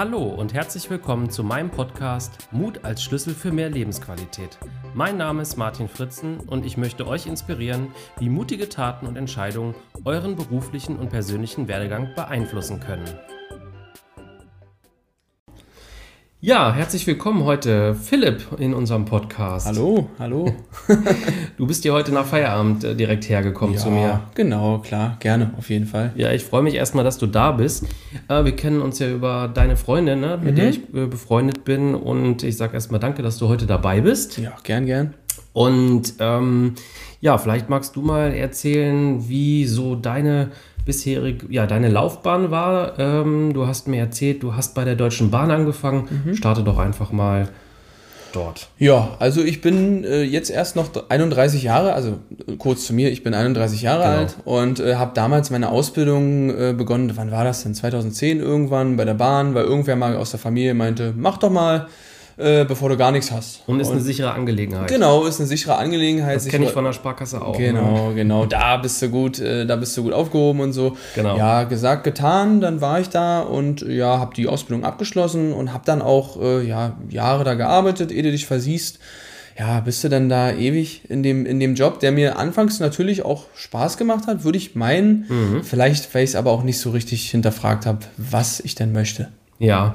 Hallo und herzlich willkommen zu meinem Podcast Mut als Schlüssel für mehr Lebensqualität. Mein Name ist Martin Fritzen und ich möchte euch inspirieren, wie mutige Taten und Entscheidungen euren beruflichen und persönlichen Werdegang beeinflussen können. Ja, herzlich willkommen heute, Philipp, in unserem Podcast. Hallo, hallo. du bist hier heute nach Feierabend äh, direkt hergekommen ja, zu mir. Genau, klar, gerne, auf jeden Fall. Ja, ich freue mich erstmal, dass du da bist. Äh, wir kennen uns ja über deine Freundin, ne, mit mhm. der ich äh, befreundet bin. Und ich sage erstmal danke, dass du heute dabei bist. Ja, gern, gern. Und ähm, ja, vielleicht magst du mal erzählen, wie so deine bisherig, ja, deine Laufbahn war. Ähm, du hast mir erzählt, du hast bei der Deutschen Bahn angefangen. Mhm. Starte doch einfach mal dort. Ja, also ich bin äh, jetzt erst noch 31 Jahre, also äh, kurz zu mir, ich bin 31 Jahre genau. alt und äh, habe damals meine Ausbildung äh, begonnen. Wann war das denn? 2010 irgendwann bei der Bahn, weil irgendwer mal aus der Familie meinte, mach doch mal äh, bevor du gar nichts hast. Und ist eine sichere Angelegenheit. Genau, ist eine sichere Angelegenheit. Das kenne ich von der Sparkasse auch. Genau, ne? genau. Da bist du gut, äh, da bist du gut aufgehoben und so. Genau. Ja, gesagt, getan, dann war ich da und ja, habe die Ausbildung abgeschlossen und habe dann auch äh, ja, Jahre da gearbeitet, ehe du dich versiehst ja, bist du dann da ewig in dem, in dem Job, der mir anfangs natürlich auch Spaß gemacht hat, würde ich meinen. Mhm. Vielleicht, weil ich es aber auch nicht so richtig hinterfragt habe, was ich denn möchte. Ja,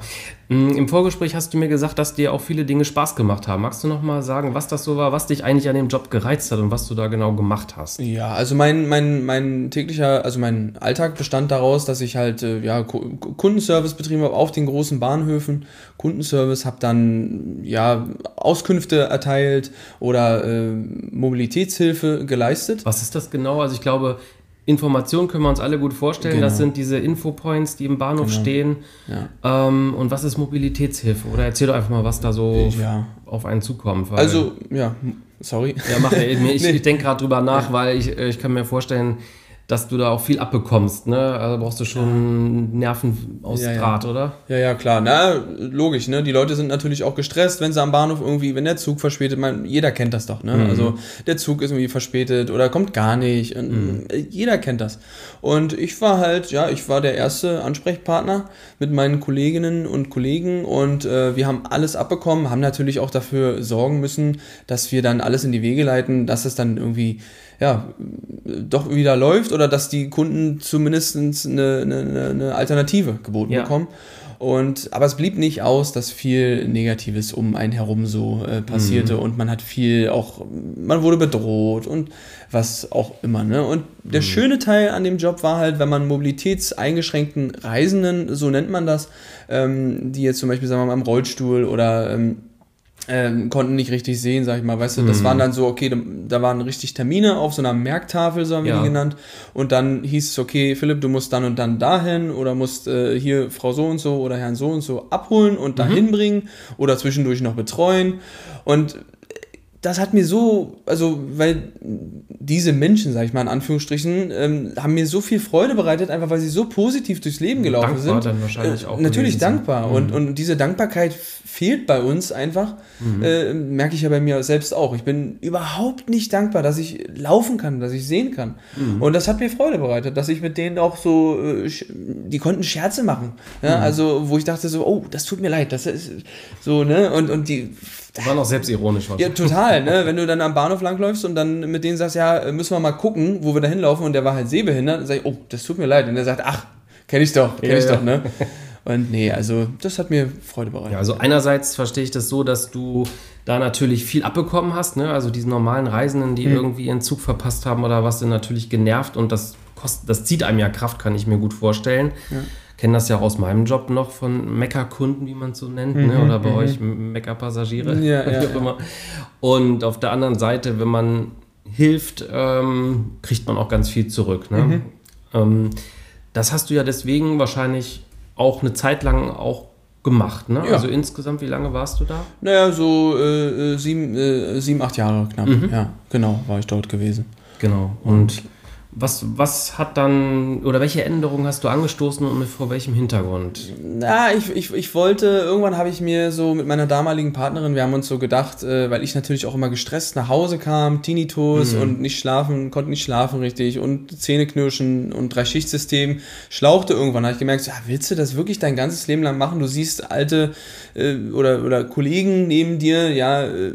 mm, im Vorgespräch hast du mir gesagt, dass dir auch viele Dinge Spaß gemacht haben. Magst du noch mal sagen, was das so war, was dich eigentlich an dem Job gereizt hat und was du da genau gemacht hast? Ja, also mein, mein, mein täglicher, also mein Alltag bestand daraus, dass ich halt äh, ja, Kundenservice betrieben habe auf den großen Bahnhöfen. Kundenservice, habe dann ja Auskünfte erteilt oder äh, Mobilitätshilfe geleistet. Was ist das genau? Also ich glaube, Information können wir uns alle gut vorstellen. Genau. Das sind diese Infopoints, die im Bahnhof genau. stehen. Ja. Ähm, und was ist Mobilitätshilfe? Oder erzähl doch einfach mal, was da so ja. auf einen zukommt. also, ja, sorry. Ja, mach ich, ich, nee. ich denke gerade drüber nach, weil ich, ich kann mir vorstellen, dass du da auch viel abbekommst, ne? Also brauchst du schon Nerven aus ja, Draht, ja. oder? Ja, ja, klar. Na, logisch, ne? Die Leute sind natürlich auch gestresst, wenn sie am Bahnhof irgendwie, wenn der Zug verspätet, man, jeder kennt das doch, ne? Mhm. Also der Zug ist irgendwie verspätet oder kommt gar nicht. Mhm. Jeder kennt das. Und ich war halt, ja, ich war der erste Ansprechpartner mit meinen Kolleginnen und Kollegen und äh, wir haben alles abbekommen, haben natürlich auch dafür sorgen müssen, dass wir dann alles in die Wege leiten, dass es dann irgendwie ja, doch wieder läuft oder dass die Kunden zumindest eine, eine, eine Alternative geboten ja. bekommen. Und, aber es blieb nicht aus, dass viel Negatives um einen herum so äh, passierte mhm. und man hat viel auch, man wurde bedroht und was auch immer. Ne? Und der mhm. schöne Teil an dem Job war halt, wenn man mobilitätseingeschränkten Reisenden, so nennt man das, ähm, die jetzt zum Beispiel, sagen wir mal, im Rollstuhl oder ähm, ähm, konnten nicht richtig sehen, sag ich mal, weißt du, das mhm. waren dann so, okay, da, da, waren richtig Termine auf so einer Merktafel, so haben wir ja. die genannt, und dann hieß es, okay, Philipp, du musst dann und dann dahin oder musst äh, hier Frau so und so oder Herrn so und so abholen und dahin mhm. bringen oder zwischendurch noch betreuen und das hat mir so, also, weil diese Menschen, sag ich mal in Anführungsstrichen, ähm, haben mir so viel Freude bereitet, einfach weil sie so positiv durchs Leben gelaufen dankbar sind. Dann wahrscheinlich äh, auch natürlich dankbar. Mhm. Und, und diese Dankbarkeit fehlt bei uns einfach, mhm. äh, merke ich ja bei mir selbst auch. Ich bin überhaupt nicht dankbar, dass ich laufen kann, dass ich sehen kann. Mhm. Und das hat mir Freude bereitet, dass ich mit denen auch so, äh, die konnten Scherze machen. Ja? Mhm. Also, wo ich dachte so, oh, das tut mir leid, das ist so, ne? Und, und die war noch selbstironisch. Ja, total, ne? Wenn du dann am Bahnhof langläufst und dann mit denen sagst, ja, müssen wir mal gucken, wo wir da hinlaufen und der war halt sehbehindert, dann sag ich, oh, das tut mir leid. Und der sagt, ach, kenn ich doch, kenn ja, ich ja. doch, ne? Und nee, also das hat mir Freude bereitet. Ja, also einerseits verstehe ich das so, dass du da natürlich viel abbekommen hast, ne? Also diese normalen Reisenden, die mhm. irgendwie ihren Zug verpasst haben oder was, sind natürlich genervt und das kostet, das zieht einem ja Kraft, kann ich mir gut vorstellen. Ja. Kenne das ja auch aus meinem Job noch von Meckerkunden, wie man es so nennt, ne? mhm, ne? oder bei mhm. euch Meckerpassagiere, ja, ja, wie auch immer. Und auf der anderen Seite, wenn man hilft, ähm, kriegt man auch ganz viel zurück. Ne? Mhm. Ähm, das hast du ja deswegen wahrscheinlich auch eine Zeit lang auch gemacht, ne? Ja. Also insgesamt, wie lange warst du da? Naja, so äh, äh sieben, äh, sieben, acht Jahre knapp. Mhm. Ja, genau, war ich dort gewesen. Genau. Und was, was hat dann, oder welche Änderungen hast du angestoßen und vor welchem Hintergrund? Na, ich, ich, ich wollte, irgendwann habe ich mir so mit meiner damaligen Partnerin, wir haben uns so gedacht, äh, weil ich natürlich auch immer gestresst nach Hause kam, Tinnitus mhm. und nicht schlafen, konnte nicht schlafen richtig und Zähneknirschen und Drei-Schicht-System, schlauchte irgendwann. Da habe ich gemerkt, ja, willst du das wirklich dein ganzes Leben lang machen? Du siehst alte äh, oder, oder Kollegen neben dir, ja, äh,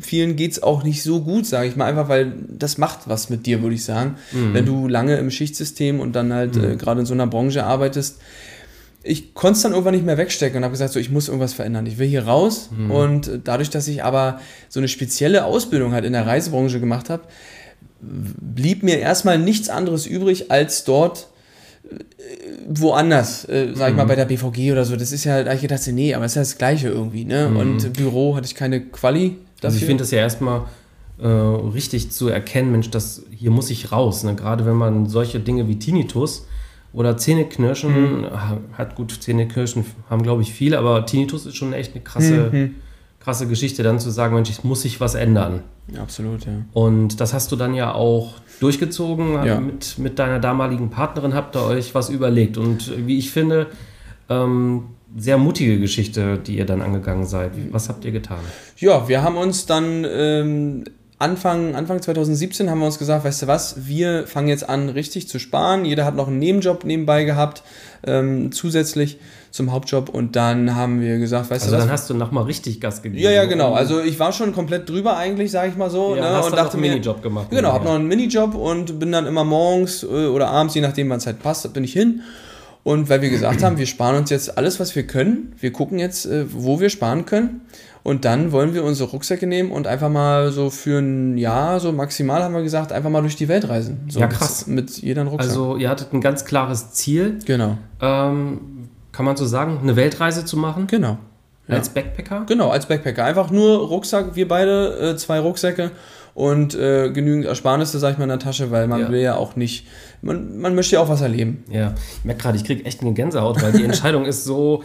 vielen geht's auch nicht so gut, sage ich mal, einfach weil das macht was mit dir, würde ich sagen. Mhm mhm. wenn du lange im Schichtsystem und dann halt mhm. äh, gerade in so einer Branche arbeitest. Ich konnte es dann irgendwann nicht mehr wegstecken und habe gesagt, so, ich muss irgendwas verändern. Ich will hier raus. Mhm. Und dadurch, dass ich aber so eine spezielle Ausbildung halt in der Reisebranche gemacht habe, blieb mir erstmal nichts anderes übrig, als dort äh, woanders, äh, sag ich mal, mhm. bei der BVG oder so. Das ist ja, halt, ich gedacht, nee, aber es ist ja das Gleiche irgendwie, ne? Mhm. Und Büro hatte ich keine Quali. Dafür. Also ich finde das ja erstmal äh, richtig zu erkennen, Mensch, das, hier muss ich raus. Ne? Gerade wenn man solche Dinge wie Tinnitus oder Zähneknirschen mhm. hat, gut, Zähneknirschen haben, glaube ich, viele, aber Tinnitus ist schon echt eine krasse, mhm. krasse Geschichte, dann zu sagen, Mensch, ich muss sich was ändern. Absolut, ja. Und das hast du dann ja auch durchgezogen ja. mit, mit deiner damaligen Partnerin, habt ihr euch was überlegt. Und wie ich finde, ähm, sehr mutige Geschichte, die ihr dann angegangen seid. Was habt ihr getan? Ja, wir haben uns dann ähm, Anfang, Anfang 2017 haben wir uns gesagt, weißt du was, wir fangen jetzt an, richtig zu sparen. Jeder hat noch einen Nebenjob nebenbei gehabt, ähm, zusätzlich zum Hauptjob. Und dann haben wir gesagt, weißt also du was. dann hast du nochmal richtig Gas gegeben. Ja, ja, genau. Also ich war schon komplett drüber eigentlich, sage ich mal so. Ja, ne? hast und dachte einen Minijob gemacht. Genau, habe noch einen Minijob und bin dann immer morgens äh, oder abends, je nachdem wann es halt passt, bin ich hin. Und weil wir gesagt haben, wir sparen uns jetzt alles, was wir können. Wir gucken jetzt, äh, wo wir sparen können. Und dann wollen wir unsere Rucksäcke nehmen und einfach mal so für ein Jahr, so maximal haben wir gesagt, einfach mal durch die Welt reisen. So ja, krass. Mit, mit jedem Rucksack. Also ihr hattet ein ganz klares Ziel. Genau. Ähm, kann man so sagen, eine Weltreise zu machen? Genau. Ja. Als Backpacker? Genau, als Backpacker. Einfach nur Rucksack, wir beide, äh, zwei Rucksäcke und äh, genügend Ersparnisse, sag ich mal, in der Tasche, weil man ja. will ja auch nicht, man, man möchte ja auch was erleben. Ja, ich merke gerade, ich kriege echt eine Gänsehaut, weil die Entscheidung ist so,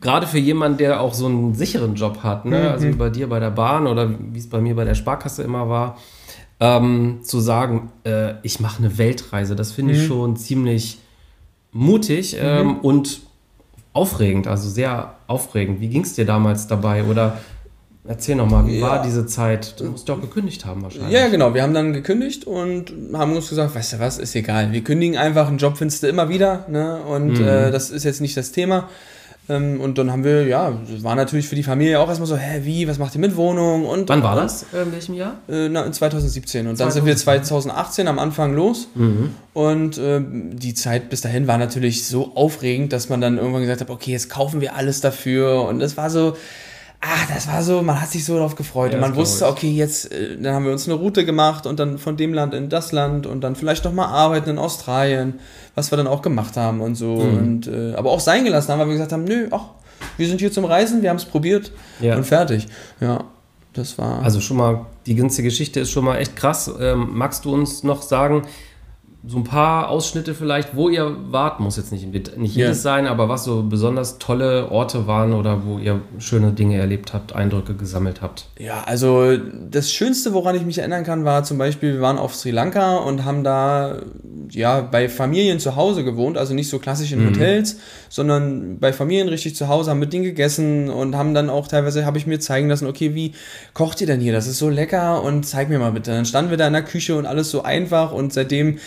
gerade für jemanden, der auch so einen sicheren Job hat, ne? Mhm. also wie bei dir bei der Bahn oder wie es bei mir bei der Sparkasse immer war, ähm, zu sagen, äh, ich mache eine Weltreise, das finde ich mhm. schon ziemlich mutig ähm, mhm. und aufregend, also sehr aufregend. Wie ging es dir damals dabei? Oder Erzähl nochmal, wie ja. war diese Zeit? Du musst doch gekündigt haben wahrscheinlich. Ja, genau. Wir haben dann gekündigt und haben uns gesagt, weißt du was, ist egal. Wir kündigen einfach, einen Job findest du immer wieder. Ne? Und mhm. äh, das ist jetzt nicht das Thema. Ähm, und dann haben wir, ja, war natürlich für die Familie auch erstmal so, hä, wie, was macht ihr mit Wohnung? Und, Wann war das? Äh, in welchem Jahr? Äh, na, in 2017. Und 2017. dann sind wir 2018 am Anfang los. Mhm. Und äh, die Zeit bis dahin war natürlich so aufregend, dass man dann irgendwann gesagt hat, okay, jetzt kaufen wir alles dafür. Und das war so, ah, das war so, man hat sich so darauf gefreut. Ja, und man wusste, okay, jetzt, äh, dann haben wir uns eine Route gemacht und dann von dem Land in das Land und dann vielleicht nochmal arbeiten in Australien, was wir dann auch gemacht haben und so. Mhm. Und, äh, aber auch sein gelassen haben, weil wir gesagt haben, nö, ach, wir sind hier zum Reisen, wir haben es probiert ja. und fertig. Ja, das war. Also schon mal, die ganze Geschichte ist schon mal echt krass. Ähm, magst du uns noch sagen, so ein paar Ausschnitte vielleicht, wo ihr wart, muss jetzt nicht, nicht jedes ja. sein, aber was so besonders tolle Orte waren oder wo ihr schöne Dinge erlebt habt, Eindrücke gesammelt habt. Ja, also das Schönste, woran ich mich erinnern kann, war zum Beispiel, wir waren auf Sri Lanka und haben da ja bei Familien zu Hause gewohnt, also nicht so klassisch in mhm. Hotels, sondern bei Familien richtig zu Hause, haben mit denen gegessen und haben dann auch teilweise, habe ich mir zeigen lassen, okay, wie kocht ihr denn hier? Das ist so lecker und zeig mir mal bitte. Dann standen wir da in der Küche und alles so einfach und seitdem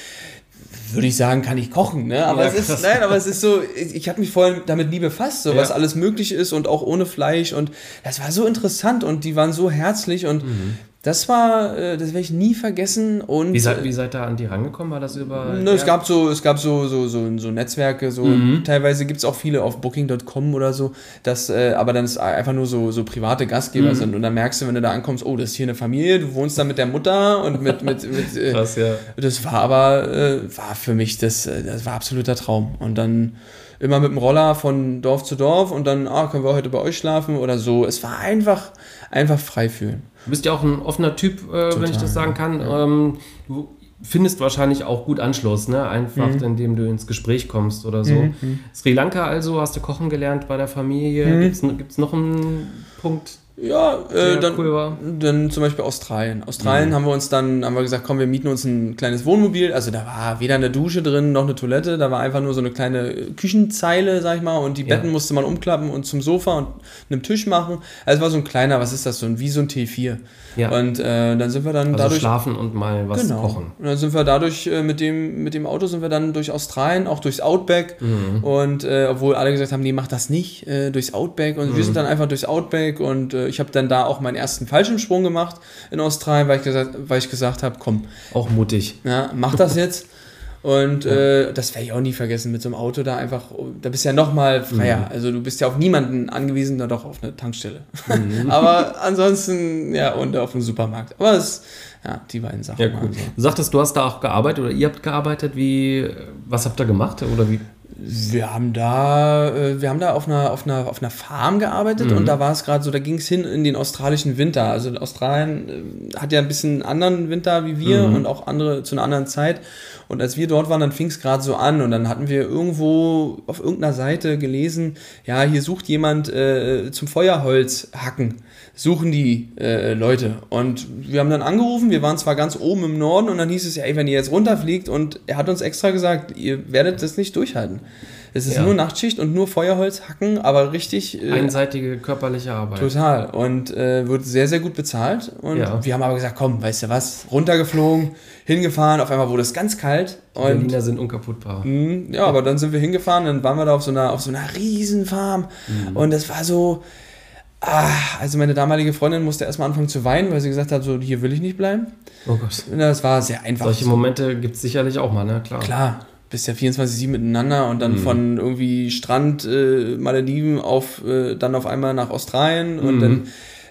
würde ich sagen, kann ich kochen, ne? Aber ja, es ist, nein, aber es ist so, ich habe mich vorhin damit nie befasst, so ja. was alles möglich ist und auch ohne Fleisch und das war so interessant und die waren so herzlich und mhm. Das war, äh, das werde ich nie vergessen. Und wie seid, wie seid ihr an die rangekommen? War das über. Ne, es gab so, es gab so, so, so, so Netzwerke, so mhm. teilweise gibt es auch viele auf Booking.com oder so, dass, äh, aber dann ist einfach nur so, so private Gastgeber mhm. sind. Und dann merkst du, wenn du da ankommst, oh, das ist hier eine Familie, du wohnst da mit der Mutter und mit. mit, mit äh, Krass, ja. Das war aber, war für mich, das, das war absoluter Traum. Und dann immer mit dem Roller von Dorf zu Dorf und dann, ah, können wir heute bei euch schlafen oder so. Es war einfach, einfach frei fühlen. Du bist ja auch ein offener Typ, äh, wenn ich das sagen kann. Ja. Ähm, du findest wahrscheinlich auch gut Anschluss, ne? einfach mhm. indem du ins Gespräch kommst oder so. Mhm. Sri Lanka also, hast du kochen gelernt bei der Familie? Mhm. Gibt es noch einen Punkt? Ja, äh, dann, cool dann zum Beispiel Australien. Australien mhm. haben wir uns dann, haben wir gesagt, komm, wir mieten uns ein kleines Wohnmobil. Also da war weder eine Dusche drin noch eine Toilette, da war einfach nur so eine kleine Küchenzeile, sag ich mal, und die Betten ja. musste man umklappen und zum Sofa und einem Tisch machen. Also es war so ein kleiner, was ist das, so ein, wie so ein T4. Ja. Und äh, dann sind wir dann also dadurch. schlafen und mal was genau. kochen. Und dann sind wir dadurch, äh, mit, dem, mit dem Auto sind wir dann durch Australien, auch durchs Outback. Mhm. Und äh, obwohl alle gesagt haben, nee, mach das nicht, äh, durchs Outback. Und mhm. wir sind dann einfach durchs Outback und äh, ich habe dann da auch meinen ersten Fallschirmsprung gemacht in Australien, weil ich gesagt, weil ich gesagt habe, komm. Auch mutig. Ja, mach das jetzt. Und ja. äh, das werde ich auch nie vergessen, mit so einem Auto da einfach, da bist du ja nochmal freier. Mhm. Also du bist ja auf niemanden angewiesen, da doch auf eine Tankstelle. Mhm. Aber ansonsten, ja, und auf einen Supermarkt. Aber es, ja, die beiden Sachen. Ja, cool. So. Du sagtest, du hast da auch gearbeitet oder ihr habt gearbeitet. Wie, was habt ihr gemacht? Oder wie? Wir haben da, äh, wir haben da auf einer, auf einer, auf einer Farm gearbeitet mhm. und da war es gerade so, da ging es hin in den australischen Winter. Also Australien äh, hat ja ein bisschen anderen Winter wie wir mhm. und auch andere zu einer anderen Zeit. Und als wir dort waren, dann fing es gerade so an und dann hatten wir irgendwo auf irgendeiner Seite gelesen, ja, hier sucht jemand äh, zum Feuerholz hacken, suchen die äh, Leute. Und wir haben dann angerufen, wir waren zwar ganz oben im Norden und dann hieß es ja, ey, wenn ihr jetzt runterfliegt und er hat uns extra gesagt, ihr werdet das nicht durchhalten. Es ist ja. nur Nachtschicht und nur Feuerholz hacken, aber richtig. Äh, Einseitige körperliche Arbeit. Total. Und äh, wird sehr, sehr gut bezahlt. Und ja. wir haben aber gesagt, komm, weißt du was, runtergeflogen, hingefahren, auf einmal wurde es ganz kalt. Die Berliner sind unkaputtbar. Mh, ja, aber dann sind wir hingefahren, dann waren wir da auf so einer, auf so einer Riesenfarm. Mhm. Und es war so. Ah, also meine damalige Freundin musste erstmal anfangen zu weinen, weil sie gesagt hat, so hier will ich nicht bleiben. Oh Gott. Das war sehr einfach. Solche Momente gibt es sicherlich auch mal, ne? Klar. Klar bist ja 24-7 miteinander und dann mhm. von irgendwie Strand äh, Malediven auf äh, dann auf einmal nach Australien und mhm. dann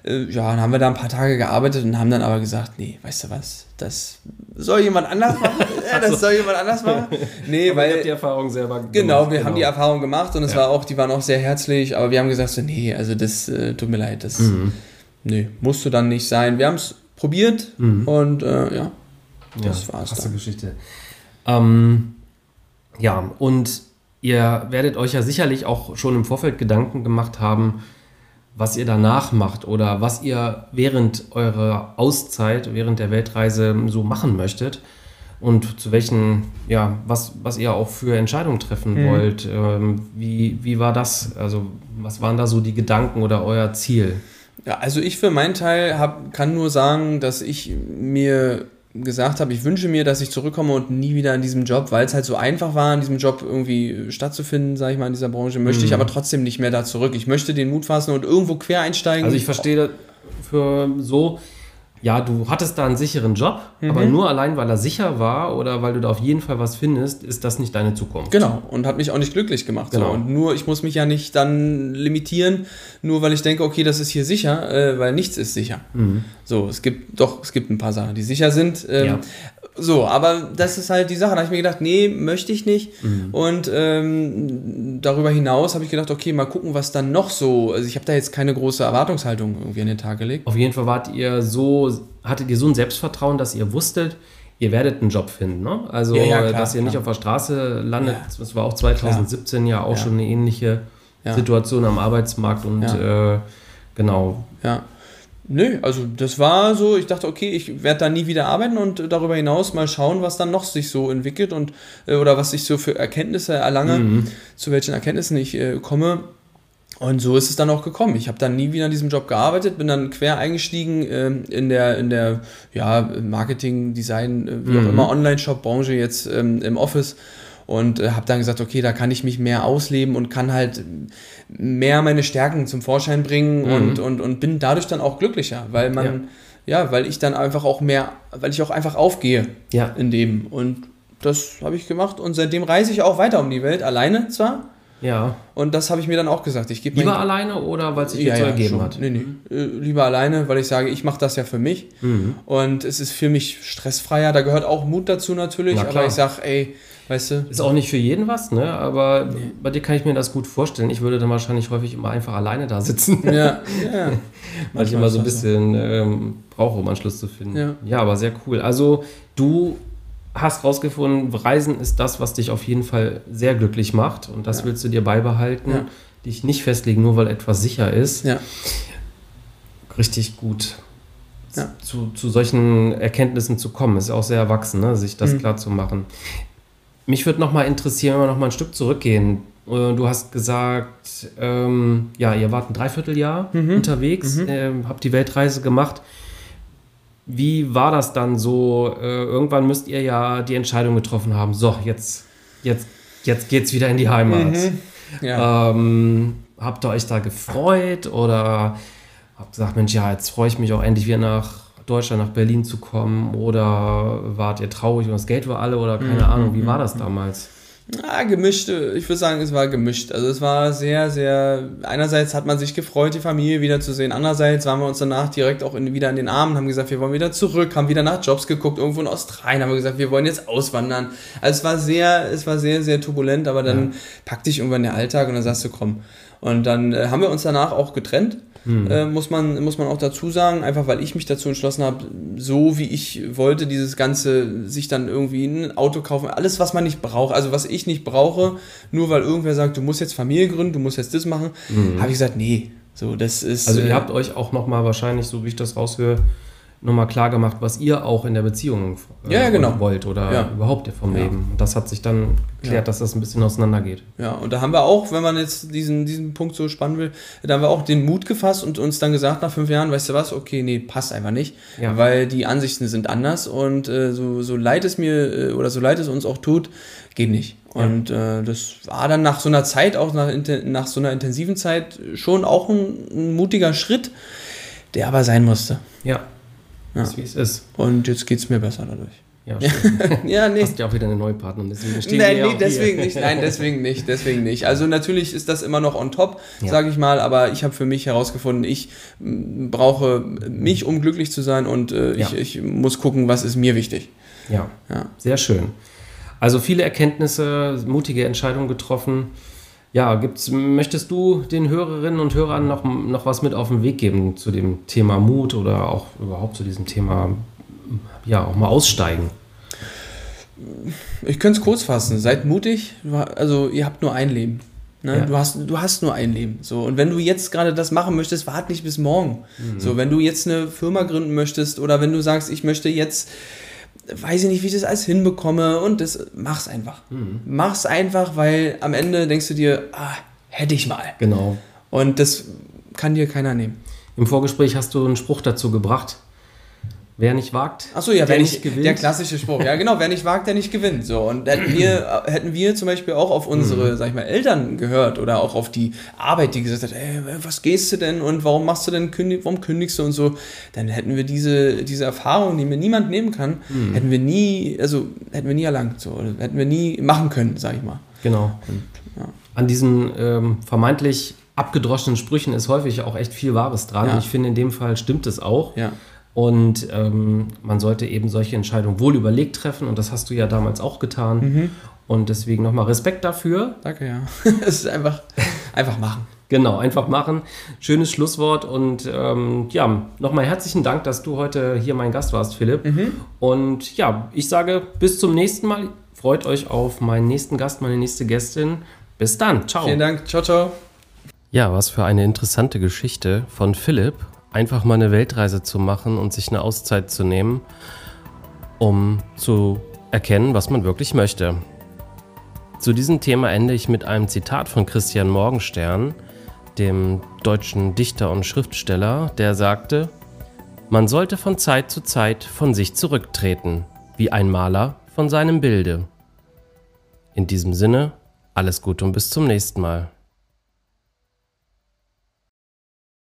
äh, ja, dann haben wir da ein paar Tage gearbeitet und haben dann aber gesagt, nee, weißt du was, das soll jemand anders machen? ja, das soll jemand anders machen? Nee, weil. Ihr habt die Erfahrung selber gemacht. Genau, wir genau. haben die Erfahrung gemacht und es ja. war auch, die waren auch sehr herzlich, aber wir haben gesagt, so, nee, also das äh, tut mir leid, das mhm. nee, musste dann nicht sein. Wir haben es probiert mhm. und äh, ja, das ja, war's. Krasse dann. Geschichte. Ähm, ja, und ihr werdet euch ja sicherlich auch schon im Vorfeld Gedanken gemacht haben, was ihr danach macht oder was ihr während eurer Auszeit, während der Weltreise so machen möchtet und zu welchen, ja, was, was ihr auch für Entscheidungen treffen mhm. wollt. Ähm, wie, wie war das? Also, was waren da so die Gedanken oder euer Ziel? Ja, also ich für meinen Teil hab, kann nur sagen, dass ich mir gesagt habe, ich wünsche mir, dass ich zurückkomme und nie wieder in diesem Job, weil es halt so einfach war, in diesem Job irgendwie stattzufinden, sage ich mal, in dieser Branche, möchte mhm. ich aber trotzdem nicht mehr da zurück. Ich möchte den Mut fassen und irgendwo quer einsteigen. Also ich verstehe für so, ja, du hattest da einen sicheren Job, mhm. aber nur allein, weil er sicher war oder weil du da auf jeden Fall was findest, ist das nicht deine Zukunft. Genau, und hat mich auch nicht glücklich gemacht. Genau. So. Und nur, ich muss mich ja nicht dann limitieren, nur weil ich denke, okay, das ist hier sicher, äh, weil nichts ist sicher. Mhm. So, es gibt doch, es gibt ein paar Sachen, die sicher sind. Ähm, ja. So, aber das ist halt die Sache. Da habe ich mir gedacht, nee, möchte ich nicht. Mhm. Und ähm, darüber hinaus habe ich gedacht, okay, mal gucken, was dann noch so. Also ich habe da jetzt keine große Erwartungshaltung irgendwie an den Tag gelegt. Auf jeden Fall wart ihr so, hattet ihr so ein Selbstvertrauen, dass ihr wusstet, ihr werdet einen Job finden. Ne? Also, ja, ja, klar, dass ihr nicht auf der Straße landet. Ja. Das war auch 2017 ja auch schon eine ähnliche Situation am Arbeitsmarkt und äh, genau. Ja. Nö, also das war so, ich dachte, okay, ich werde da nie wieder arbeiten und darüber hinaus mal schauen, was dann noch sich so entwickelt und äh, oder was ich so für Erkenntnisse erlange, mhm. zu welchen Erkenntnissen ich äh, komme. Und so ist es dann auch gekommen. Ich habe dann nie wieder in diesem Job gearbeitet, bin dann quer eingestiegen äh, in der, in der ja, Marketing, Design, äh, wie mhm. auch immer, Online-Shop-Branche jetzt ähm, im Office und äh, habe dann gesagt, okay, da kann ich mich mehr ausleben und kann halt mehr meine Stärken zum Vorschein bringen mhm. und, und, und bin dadurch dann auch glücklicher, weil man, ja. ja. weil ich dann einfach auch mehr, weil ich auch einfach aufgehe ja. in dem. Und das habe ich gemacht und seitdem reise ich auch weiter um die Welt, alleine zwar. Ja. Und das habe ich mir dann auch gesagt. Ich lieber alleine oder weil es sich ja, so ergeben schon. hat? Nee, nee. Mhm. Lieber alleine, weil ich sage, ich mache das ja für mich. Mhm. Und es ist für mich stressfreier. Da gehört auch Mut dazu natürlich. Na, aber ich sage, ey, weißt du. Ist auch nicht für jeden was, ne? Aber nee. bei dir kann ich mir das gut vorstellen. Ich würde dann wahrscheinlich häufig immer einfach alleine da sitzen. Ja, ja. Weil ich immer so ein bisschen ähm, brauche, um Anschluss zu finden. Ja. ja, aber sehr cool. Also du hast rausgefunden, Reisen ist das, was dich auf jeden Fall sehr glücklich macht und das ja. willst du dir beibehalten, ja. dich nicht festlegen, nur weil etwas sicher ist. Ja. richtig gut. Zu, zu solchen Erkenntnissen zu kommen, ist auch sehr erwachsen, ne? sich das mhm. klar zu machen. Mich würde noch mal interessieren, wenn wir noch mal ein Stück zurückgehen. Äh, du hast gesagt, ähm, ja, ihr wart ein Dreivierteljahr mhm. unterwegs, mhm. Äh, habt die Weltreise gemacht. Wie war das dann so? Äh, irgendwann müsst ihr ja die Entscheidung getroffen haben, so, jetzt, jetzt, jetzt geht's wieder in die Heimat. Mhm. Ja. Ähm, habt ihr euch da gefreut oder habt gesagt, Mensch, ja, jetzt freue ich mich auch endlich wieder nach Deutschland, nach Berlin zu kommen? Oder wart ihr traurig und das Geld war alle oder keine mhm. Ahnung, wie war das damals? Ja, gemischt. Ich würde sagen, es war gemischt. Also es war sehr, sehr. Einerseits hat man sich gefreut, die Familie wiederzusehen. Andererseits waren wir uns danach direkt auch in, wieder in den Armen, haben gesagt, wir wollen wieder zurück, haben wieder nach Jobs geguckt, irgendwo in Australien, haben wir gesagt, wir wollen jetzt auswandern. Also es war sehr, es war sehr, sehr turbulent, aber dann ja. packt dich irgendwann der Alltag und dann sagst du, komm. Und dann äh, haben wir uns danach auch getrennt. Hm. Äh, muss, man, muss man auch dazu sagen, einfach weil ich mich dazu entschlossen habe, so wie ich wollte, dieses Ganze, sich dann irgendwie ein Auto kaufen, alles, was man nicht braucht, also was ich nicht brauche, nur weil irgendwer sagt, du musst jetzt Familie gründen, du musst jetzt das machen, hm. habe ich gesagt, nee, so, das ist. Also, ihr äh, habt euch auch nochmal wahrscheinlich, so wie ich das raushöre, nochmal klar gemacht, was ihr auch in der Beziehung äh, ja, genau. wollt oder ja. überhaupt vom ja. Leben. Und das hat sich dann geklärt, dass das ein bisschen auseinandergeht. Ja, und da haben wir auch, wenn man jetzt diesen, diesen Punkt so spannen will, da haben wir auch den Mut gefasst und uns dann gesagt nach fünf Jahren, weißt du was, okay, nee, passt einfach nicht, weil die Ansichten sind anders und äh, so, so leid es mir äh, oder so leid es uns auch tut, geht nicht. Und äh, das war dann nach so einer Zeit, auch nach, nach so einer intensiven Zeit, schon auch ein, ein mutiger Schritt, der aber sein musste. Ja. Ja. Ist, wie es ist. Und jetzt geht es mir besser dadurch. Ja, ja, nee. Hast ja auch wieder eine neue Partnerin, deswegen stehen Nein, nee, deswegen hier. nicht. Nein, deswegen nicht, deswegen nicht. Also natürlich ist das immer noch on top, ja. sage ich mal, aber ich habe für mich herausgefunden, ich brauche mich, um glücklich zu sein und äh, ja. ich, ich muss gucken, was ist mir wichtig. Ja. ja, sehr schön. Also viele Erkenntnisse, mutige Entscheidungen getroffen. Ja, gibt's, möchtest du den Hörerinnen und Hörern noch, noch was mit auf den Weg geben zu dem Thema Mut oder auch überhaupt zu diesem Thema, ja, auch mal aussteigen? Ich könnte es kurz fassen. Seid mutig. Also, ihr habt nur ein Leben. Ne? Ja. Du, hast, du hast nur ein Leben. So. Und wenn du jetzt gerade das machen möchtest, wart nicht bis morgen. Mhm. So, wenn du jetzt eine Firma gründen möchtest oder wenn du sagst, ich möchte jetzt weiß ich nicht, wie ich das alles hinbekomme und das mach's einfach. Mhm. Mach's einfach, weil am Ende denkst du dir, ah, hätte ich mal. Genau. Und das kann dir keiner nehmen. Im Vorgespräch hast du einen Spruch dazu gebracht. Wer nicht wagt, Achso, ja, der nicht ich, gewinnt. Der klassische Spruch. Ja, genau, wer nicht wagt, der nicht gewinnt. So, und hätten wir, hätten wir zum Beispiel auch auf unsere, mhm. sag ich mal, Eltern gehört oder auch auf die Arbeit, die gesagt hat, ey, was gehst du denn und warum machst du denn, warum kündigst du und so, dann hätten wir diese, diese Erfahrung, die mir niemand nehmen kann, mhm. hätten wir nie, also hätten wir nie erlangt. So, hätten wir nie machen können, sag ich mal. Genau. Und, ja. An diesen ähm, vermeintlich abgedroschenen Sprüchen ist häufig auch echt viel Wahres dran. Ja. Ich finde, in dem Fall stimmt es auch. Ja. Und ähm, man sollte eben solche Entscheidungen wohl überlegt treffen und das hast du ja damals auch getan. Mhm. Und deswegen nochmal Respekt dafür. Danke, ja. es ist einfach, einfach machen. Genau, einfach machen. Schönes Schlusswort und ähm, ja, nochmal herzlichen Dank, dass du heute hier mein Gast warst, Philipp. Mhm. Und ja, ich sage bis zum nächsten Mal. Freut euch auf meinen nächsten Gast, meine nächste Gästin. Bis dann. Ciao. Vielen Dank. Ciao, ciao. Ja, was für eine interessante Geschichte von Philipp einfach mal eine Weltreise zu machen und sich eine Auszeit zu nehmen, um zu erkennen, was man wirklich möchte. Zu diesem Thema ende ich mit einem Zitat von Christian Morgenstern, dem deutschen Dichter und Schriftsteller, der sagte, man sollte von Zeit zu Zeit von sich zurücktreten, wie ein Maler von seinem Bilde. In diesem Sinne, alles Gute und bis zum nächsten Mal.